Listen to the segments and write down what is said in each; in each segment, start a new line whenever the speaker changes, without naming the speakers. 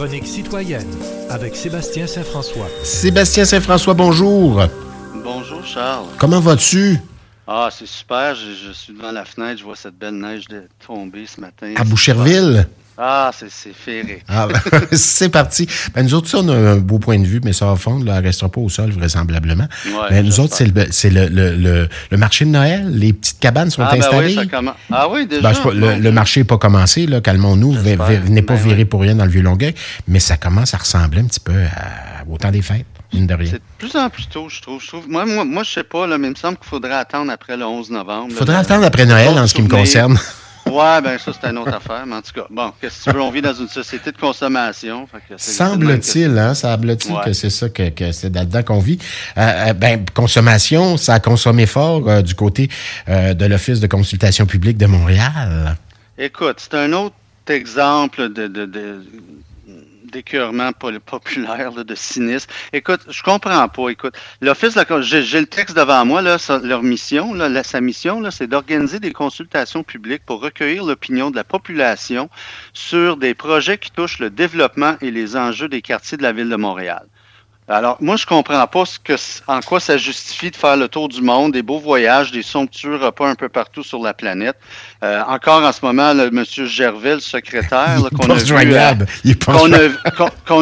chronique citoyenne avec Sébastien Saint-François.
Sébastien Saint-François, bonjour.
Bonjour Charles.
Comment vas-tu?
Ah, c'est super. Je, je suis devant la fenêtre, je vois cette belle neige de tomber ce matin.
À Boucherville?
Ah, c'est féerique.
Ah, c'est parti. Ben, nous autres, ça, on a un beau point de vue, mais ça va fondre. Là, elle ne restera pas au sol, vraisemblablement.
Ouais,
mais nous autres, c'est le, c'est le, le, le- marché de Noël. Les petites cabanes sont
Ah, ben
installées.
oui, ça. Ah oui, déjà.
Ben, pas- le, marché n'est pas commencé, là, calmons-nous, venez pas
Ben
virer
oui.
pour rien dans le Vieux-Longueuil, mais ça commence à ressembler un petit peu à- au temps des fêtes, mine de rien.
C'est de plus en plus tôt, je trouve. Je trouve moi, moi, moi, je sais pas, là, mais il me semble qu'il faudrait attendre après le 11 novembre.
Il faudrait attendre après Noël en ce qui me concerne.
Ouais, ben ça, c'est une autre affaire. Mais en tout cas, bon, qu'est-ce que tu veux? On vit dans une société de consommation.
Semble-t-il, hein, semble-t-il
Ouais.
que c'est ça que, que c'est là-dedans qu'on vit. Euh, euh, ben, consommation, ça a consommé fort euh, du côté euh, de l'Office de consultation publique de Montréal.
Écoute, c'est un autre exemple de, de, de- d'écœurement populaire, de cynisme. Écoute, je comprends pas. Écoute, l'Office, j'ai, le texte devant moi, là, leur mission, là, sa mission, c'est d'organiser des consultations publiques pour recueillir l'opinion de la population sur des projets qui touchent le développement et les enjeux des quartiers de la ville de Montréal. Alors, moi, je comprends pas ce que, en quoi ça justifie de faire le tour du monde, des beaux voyages, des somptueux repas un peu partout sur la planète. Euh, encore en ce moment, le monsieur Gervais, le secrétaire, qu'on a vu, euh,
joignable.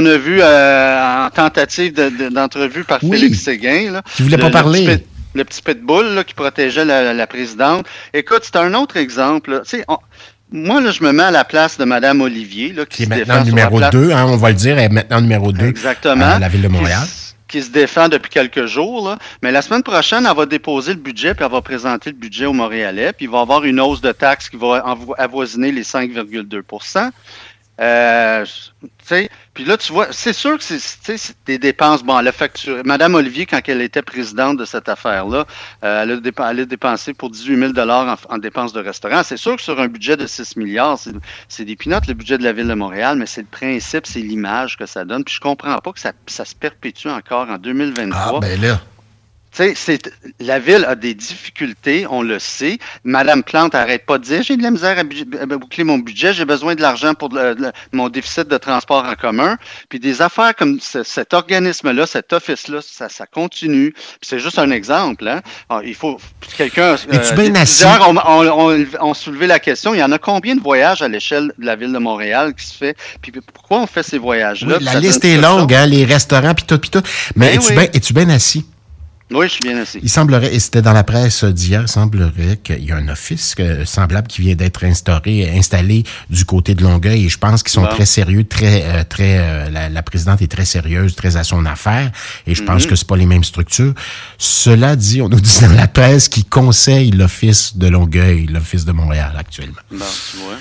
a, vu euh, en tentative de- de- d'entrevue par
Oui.
Félix Séguin. Là,
Qui voulait
Le-
pas
le
parler.
petit Le petit pitbull là, qui protégeait la, la présidente. Écoute, c'est un autre exemple. Tu sais, moi, là, je me mets à la place de Mme Olivier, là, qui,
Qui est
se
maintenant numéro
place-
2, hein, on va le dire, elle est maintenant numéro 2
Exactement.
à la ville de
Qui
Montréal.
s- Qui, se défend depuis quelques jours. Là. Mais la semaine prochaine, elle va déposer le budget, puis elle va présenter le budget au Montréalais, puis il va y avoir une hausse de taxes qui va avoisiner les 5,2 euh, puis là, tu vois, c'est sûr que c'est- des dépenses. Bon, elle a. Madame Olivier, quand elle était présidente de cette affaire-là, euh, elle, a dépensé pour 18 000 en, en dépenses de restaurant. C'est sûr que sur un budget de 6 milliards, c'est- c'est des pinottes, le budget de la Ville de Montréal, mais c'est le principe, c'est l'image que ça donne. Puis je comprends pas que ça, ça se perpétue encore en 2023.
Ah, ben là.
Tu sais, c'est- la ville a des difficultés, on le sait. Madame Plante arrête pas de dire j'ai de la misère à, boucler mon budget, j'ai besoin de l'argent pour le- le- mon déficit de transport en commun. Puis des affaires comme ce- cet organisme-là, cet office-là, ça, ça continue. C'est juste un exemple. Hein? Alors, il faut quelqu'un.
Es-tu bien assis?
plusieurs ont, ont- ont- ont soulevé la question. Il y en a combien de voyages à l'échelle de la ville de Montréal qui se fait? Puis pourquoi on fait ces voyages-là?
Oui, la liste est longue, hein, les restaurants, puis tout, puis tout. Mais
Ben
es-tu
oui.
bien assis?
Oui, je suis bien assis.
Il semblerait, et c'était dans la presse d'hier, il semblerait qu'il y a un office euh, semblable qui vient d'être instauré, installé du côté de Longueuil, et je pense qu'ils sont
Bon.
très sérieux, très, euh, très, euh, la, la présidente est très sérieuse, très à son affaire, et je pense
Mhm.
que c'est pas les mêmes structures. Cela dit, on nous dit dans la presse qu'ils conseillent l'office de Longueuil, l'office de Montréal actuellement.
Bon, tu vois.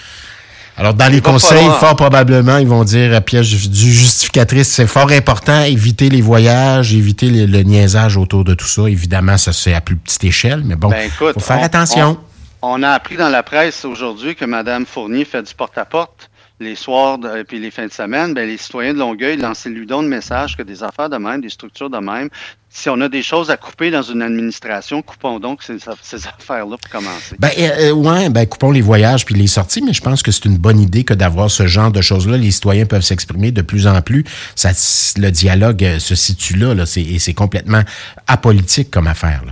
Alors, dans les conseils,
falloir-
fort probablement, ils vont dire, euh, piège du justificatrice, c'est fort important, éviter les voyages, éviter le, le niaisage autour de tout ça. Évidemment, ça c'est à plus petite échelle, mais bon,
Ben, écoute,
faut faire
on-
attention.
On a appris dans la presse aujourd'hui que Mme Fournier fait du porte-à-porte les soirs puis les fins de semaine. Ben, les citoyens de Longueuil lancent lui donnent le message que des affaires de même, des structures de même, si on a des choses à couper dans une administration, coupons donc ces, affaires-là pour commencer.
Ben, euh, euh, ouais, ben, coupons les voyages puis les sorties, mais je pense que c'est une bonne idée que d'avoir ce genre de choses-là. Les citoyens peuvent s'exprimer de plus en plus. Ça, le dialogue euh, se situe là, et c'est complètement apolitique comme affaire.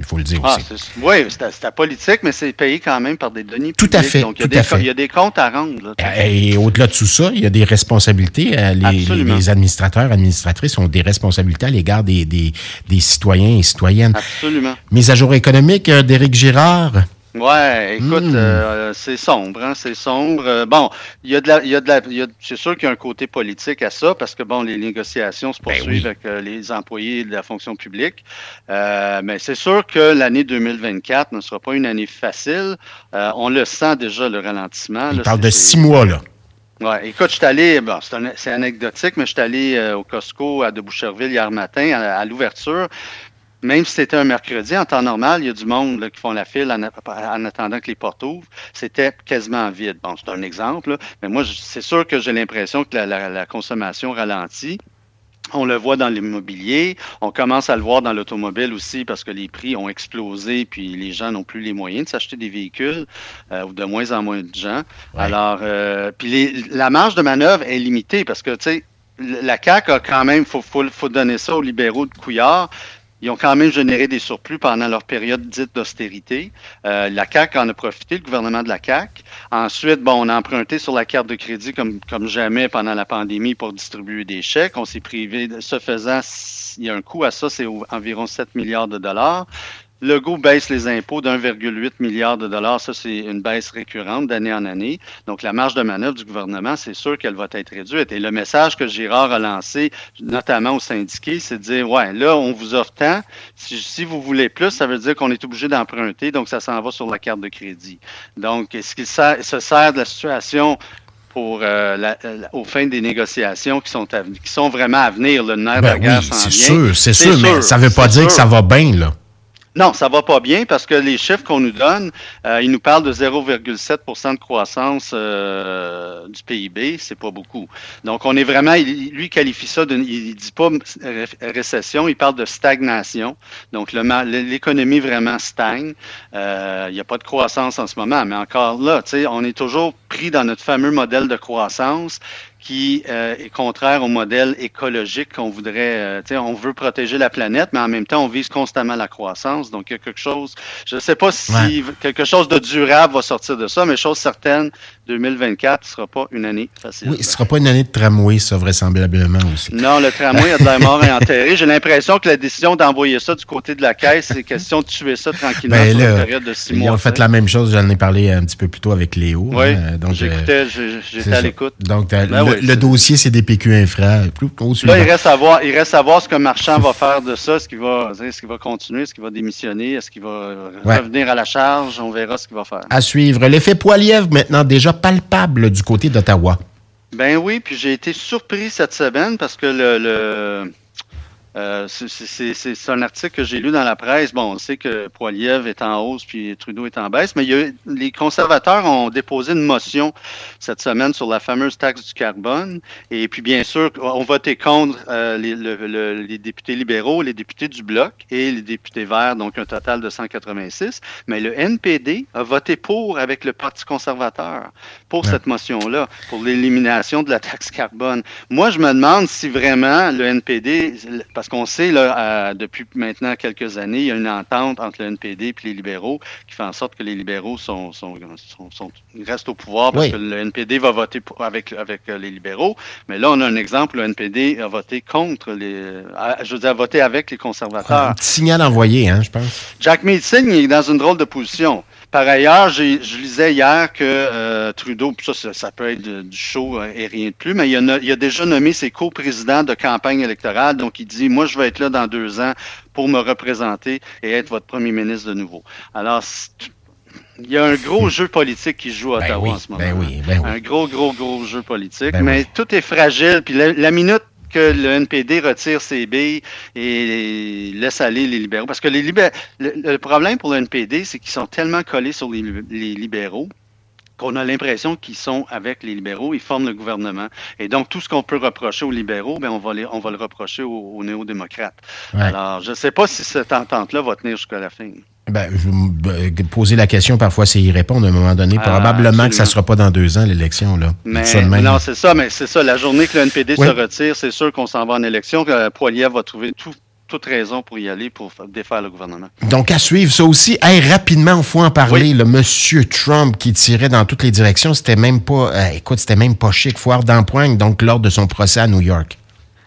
Il faut le dire
Ah,
aussi.
oui, c'est politique, mais c'est payé quand même par des deniers
Tout à fait,
Donc, il y, a
tout
des
à fait.
co- il y a des comptes à rendre. là.
Et au-delà de tout ça, il y a des responsabilités. euh, Les, les,
Absolument.
les administrateurs, administratrices ont des responsabilités à l'égard des, des, des citoyens et citoyennes.
Absolument.
Mise à jour économique euh, d'Éric Girard.
Ouais, écoute,
Hmm.
euh, c'est sombre, hein, c'est sombre. Euh, bon, il y a de la, il y a de la, il y a- c'est sûr qu'il y a un côté politique à ça parce que bon, les négociations se
Ben
poursuivent
oui.
avec euh, les employés de la fonction publique. Euh, mais c'est sûr que l'année 2024 ne sera pas une année facile. Euh, on le sent déjà le ralentissement. Là,
parle de six mois, là.
Ouais, écoute, je suis allé, bon, c'est un- c'est anecdotique, mais je suis allé euh, au Costco à de Boucherville hier matin à, à l'ouverture. Même si c'était un mercredi, en temps normal, il y a du monde là, qui font la file en, attendant que les portes ouvrent. C'était quasiment vide. Bon, c'est un exemple, là, mais moi, c'est sûr que j'ai l'impression que la, la- la consommation ralentit. On le voit dans l'immobilier. On commence à le voir dans l'automobile aussi parce que les prix ont explosé puis les gens n'ont plus les moyens de s'acheter des véhicules euh, ou de moins en moins de gens. Alors, euh, puis la marge de manœuvre est limitée parce que, tu sais, la CAQ a quand même, il faut, faut, faut, donner ça aux libéraux de Couillard. Ils ont quand même généré des surplus pendant leur période dite d'austérité. Euh, la CAC en a profité, le gouvernement de la CAC. Ensuite, bon, on a emprunté sur la carte de crédit comme, comme jamais pendant la pandémie pour distribuer des chèques. On s'est privé, de, ce faisant, il y a un coût à ça, c'est environ 7 milliards de dollars. Le goût baisse les impôts d'1,8 milliard de dollars. Ça, c'est une baisse récurrente d'année en année. Donc, la marge de manœuvre du gouvernement, c'est sûr qu'elle va être réduite. Et le message que Girard a lancé, notamment aux syndiqués, c'est de dire, ouais, là, on vous offre tant. Si, vous voulez plus, ça veut dire qu'on est obligé d'emprunter. Donc, ça s'en va sur la carte de crédit. Donc, est-ce qu'il se sert de la situation pour euh, la, aux fins des négociations qui sont, qui sont vraiment à venir? Le nerf
ben
de la guerre
oui, c'est sûr, c'est sûr, mais ça ne veut pas dire sûr. que ça va bien, là.
Non, ça va pas bien parce que les chiffres qu'on nous donne, euh, ils nous parlent de 0,7% de croissance euh, du PIB, c'est pas beaucoup. Donc on est vraiment, lui qualifie ça, de, il dit pas récession, il parle de stagnation. Donc l'économie vraiment stagne. Euh, il n'y a pas de croissance en ce moment, mais encore là, on est toujours pris dans notre fameux modèle de croissance qui euh, est contraire au modèle écologique qu'on voudrait. Euh, on veut protéger la planète, mais en même temps, on vise constamment la croissance. Donc, il y a quelque chose, je ne sais pas si ouais. quelque chose de durable va sortir de ça, mais chose certaine, 2024 ne sera pas une année facile.
Oui, ce ne sera pas une année de tramway, ça, vraisemblablement aussi.
Non, le tramway a de la mort et enterré. J'ai l'impression que la décision d'envoyer ça du côté de la caisse, c'est question de tuer ça tranquillement ben, sur là, une période de six mois.
Ils ont fait la même chose, j'en ai parlé un petit peu plus tôt avec Léo.
Oui, hein, donc j'écoutais, j'étais à l'écoute.
Donc, ben le, dossier, c'est des PQ infra. Plus,
là, il reste, à voir, il reste à voir ce que Marchand va faire de ça. Est-ce qu'il va, est qu'il va continuer? Est-ce qu'il va démissionner? Est-ce qu'il va ouais. revenir à la charge? On verra ce qu'il va faire.
À suivre. L'effet Poilievre, maintenant déjà palpable du côté d'Ottawa.
Ben oui, puis j'ai été surpris cette semaine parce que le, le euh, c'est un article que j'ai lu dans la presse. Bon, on sait que Poiliev est en hausse puis Trudeau est en baisse, mais il y a, les conservateurs ont déposé une motion cette semaine sur la fameuse taxe du carbone. Et puis, bien sûr, on voté contre euh, les, le, le, les, députés libéraux, les députés du Bloc et les députés verts, donc un total de 186. Mais le NPD a voté pour avec le Parti conservateur pour ouais. cette motion-là, pour l'élimination de la taxe carbone. Moi, je me demande si vraiment le NPD, parce qu'on sait, là, depuis maintenant quelques années, il y a une entente entre le NPD et les libéraux qui fait en sorte que les libéraux sont, sont, sont, sont restent au pouvoir parce oui. que le NPD va voter pour, avec, avec les libéraux. Mais là, on a un exemple, le NPD a voté contre les. je veux dire, a voté avec les conservateurs.
Un petit signal envoyé, hein, je pense.
Jack Meeting est dans une drôle de position. Par ailleurs, je lisais hier que euh, Trudeau, ça, ça, ça, peut être du show et rien de plus, mais il a, il a déjà nommé ses co-présidents de campagne électorale. Donc, il dit, moi, je vais être là dans deux ans pour me représenter et être votre premier ministre de nouveau. Alors, il y a un gros jeu politique qui joue à Ottawa
ben oui,
en ce moment.
Ben oui, ben oui.
Un gros, gros, gros jeu politique. Ben mais tout est fragile. Puis la, la minute que le NPD retire ses billes et laisse aller les libéraux. Parce que les libéraux, le, le, problème pour le NPD, c'est qu'ils sont tellement collés sur les, les libéraux qu'on a l'impression qu'ils sont avec les libéraux, ils forment le gouvernement. Et donc, tout ce qu'on peut reprocher aux libéraux, ben, on, va les, on va le reprocher aux, aux néo-démocrates. Ouais. Alors, je ne sais pas si cette entente-là va tenir jusqu'à la fin.
Ben, je vais poser la question, parfois c'est y répondre à un moment donné. Ah, Probablement absolument. que ça ne sera pas dans deux ans, l'élection. là.
Mais, non, c'est ça, mais c'est ça. La journée que le NPD oui. se retire, c'est sûr qu'on s'en va en élection, que Poiliev va trouver tout, toute raison pour y aller pour défaire le gouvernement.
Donc, à suivre, ça aussi. Hey, rapidement, il faut en parler. Oui. Le monsieur Trump qui tirait dans toutes les directions, c'était même pas, euh, écoute, c'était même pas chic. Foire d'empoigne, donc, lors de son procès à New York.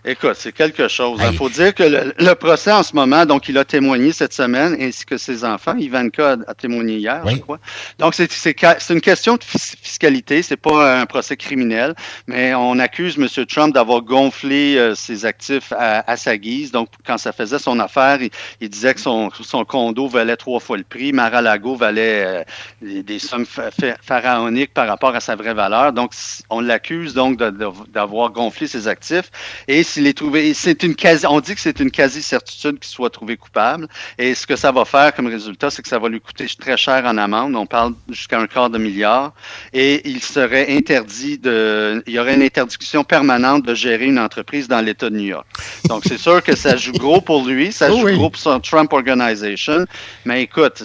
Écoute, c'est quelque chose. Il faut dire que le, le, procès en ce moment, donc il a témoigné cette semaine, ainsi que ses enfants. Ivanka a, témoigné hier, oui. je crois. Donc c'est une question de fiscalité, c'est pas un procès criminel, mais on accuse M. Trump d'avoir gonflé euh, ses actifs à, à, sa guise. Donc quand ça faisait son affaire, il, il disait que son, son, condo valait trois fois le prix, Mar-a-Lago valait euh, des, des, sommes pharaoniques par rapport à sa vraie valeur. Donc on l'accuse donc d'avoir gonflé ses actifs et s'il est trouvé, c'est une quasi, on dit que c'est une quasi-certitude qu'il soit trouvé coupable. Et ce que ça va faire comme résultat, c'est que ça va lui coûter très cher en amende. On parle jusqu'à un quart de milliard. Et il serait interdit de, il y aurait une interdiction permanente de gérer une entreprise dans l'État de New York. Donc, c'est sûr que ça joue gros pour lui, ça
Oh
joue
oui.
gros pour son Trump Organization. Mais écoute,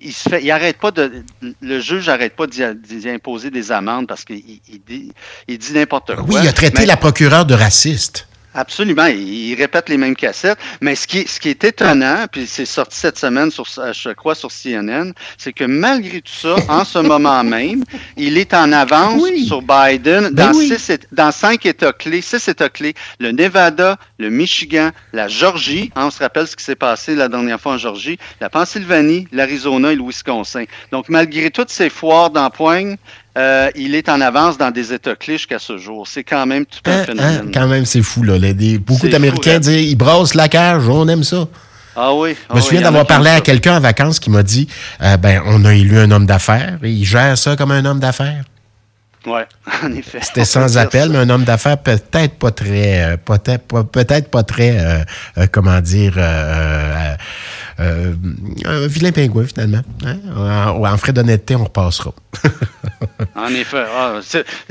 il se fait, il arrête pas de, le juge arrête pas d'y d'y imposer des amendes parce qu'il il dit, il dit n'importe quoi.
Oui, il a traité
Mais-
la procureure de raciste.
Absolument, il, il répète les mêmes cassettes. Mais ce qui, est- ce qui est étonnant, puis c'est sorti cette semaine, sur, je crois, sur CNN, c'est que malgré tout ça, en ce moment même, il est en avance
Oui.
sur Biden
Ben
dans,
oui.
six, Éta- dans cinq États clés, six États clés, le Nevada, le Michigan, la Georgie, hein, on se rappelle ce qui s'est passé la dernière fois en Georgie, la Pennsylvanie, l'Arizona et le Wisconsin. Donc, malgré toutes ces foires d'empoigne, euh, il est en avance dans des États clés jusqu'à ce jour. C'est quand même tout un
Hein, hein,
phénomène.
quand même, c'est fou. Là. Les- des- beaucoup d'Américains
hein.
disent ils brassent la cage, on aime ça.
Ah oui.
Je me souviens d'avoir parlé à quelqu'un en vacances qui m'a dit euh, ben, on a élu un homme d'affaires et il gère ça comme un homme d'affaires.
Oui, en effet.
C'était
peut
sans appel, mais un homme d'affaires peut-être pas très, euh, peut-être pas, peut-être pas très, euh, euh, comment dire, euh, euh, euh, un vilain pingouin finalement. Hein? En, en frais d'honnêteté, on repassera.
En effet. Ah,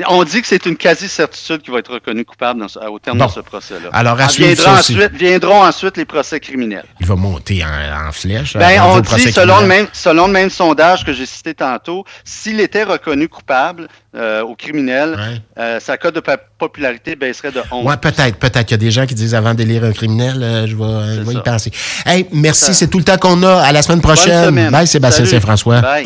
on dit que c'est une quasi-certitude qui va être reconnue coupable dans ce- au terme
Bon.
de ce procès-là.
Alors, à
Ah,
aussi.
ensuite, viendront ensuite les procès criminels.
Il va monter en, en flèche.
Ben,
rendu
on dit, selon le,
criminel.
même, selon le même sondage que j'ai cité tantôt, s'il était reconnu coupable euh, au criminel,
Ouais.
euh, sa cote de popularité baisserait de 11
Ouais, peut-être, peut-être qu'il y a des gens qui disent avant d'élire un criminel, euh, je vais, euh, je vais y penser. Hey, merci, c'est tout le temps qu'on a. À la semaine prochaine.
semaine.
Bye, Sébastien. Saint-François.
Bye.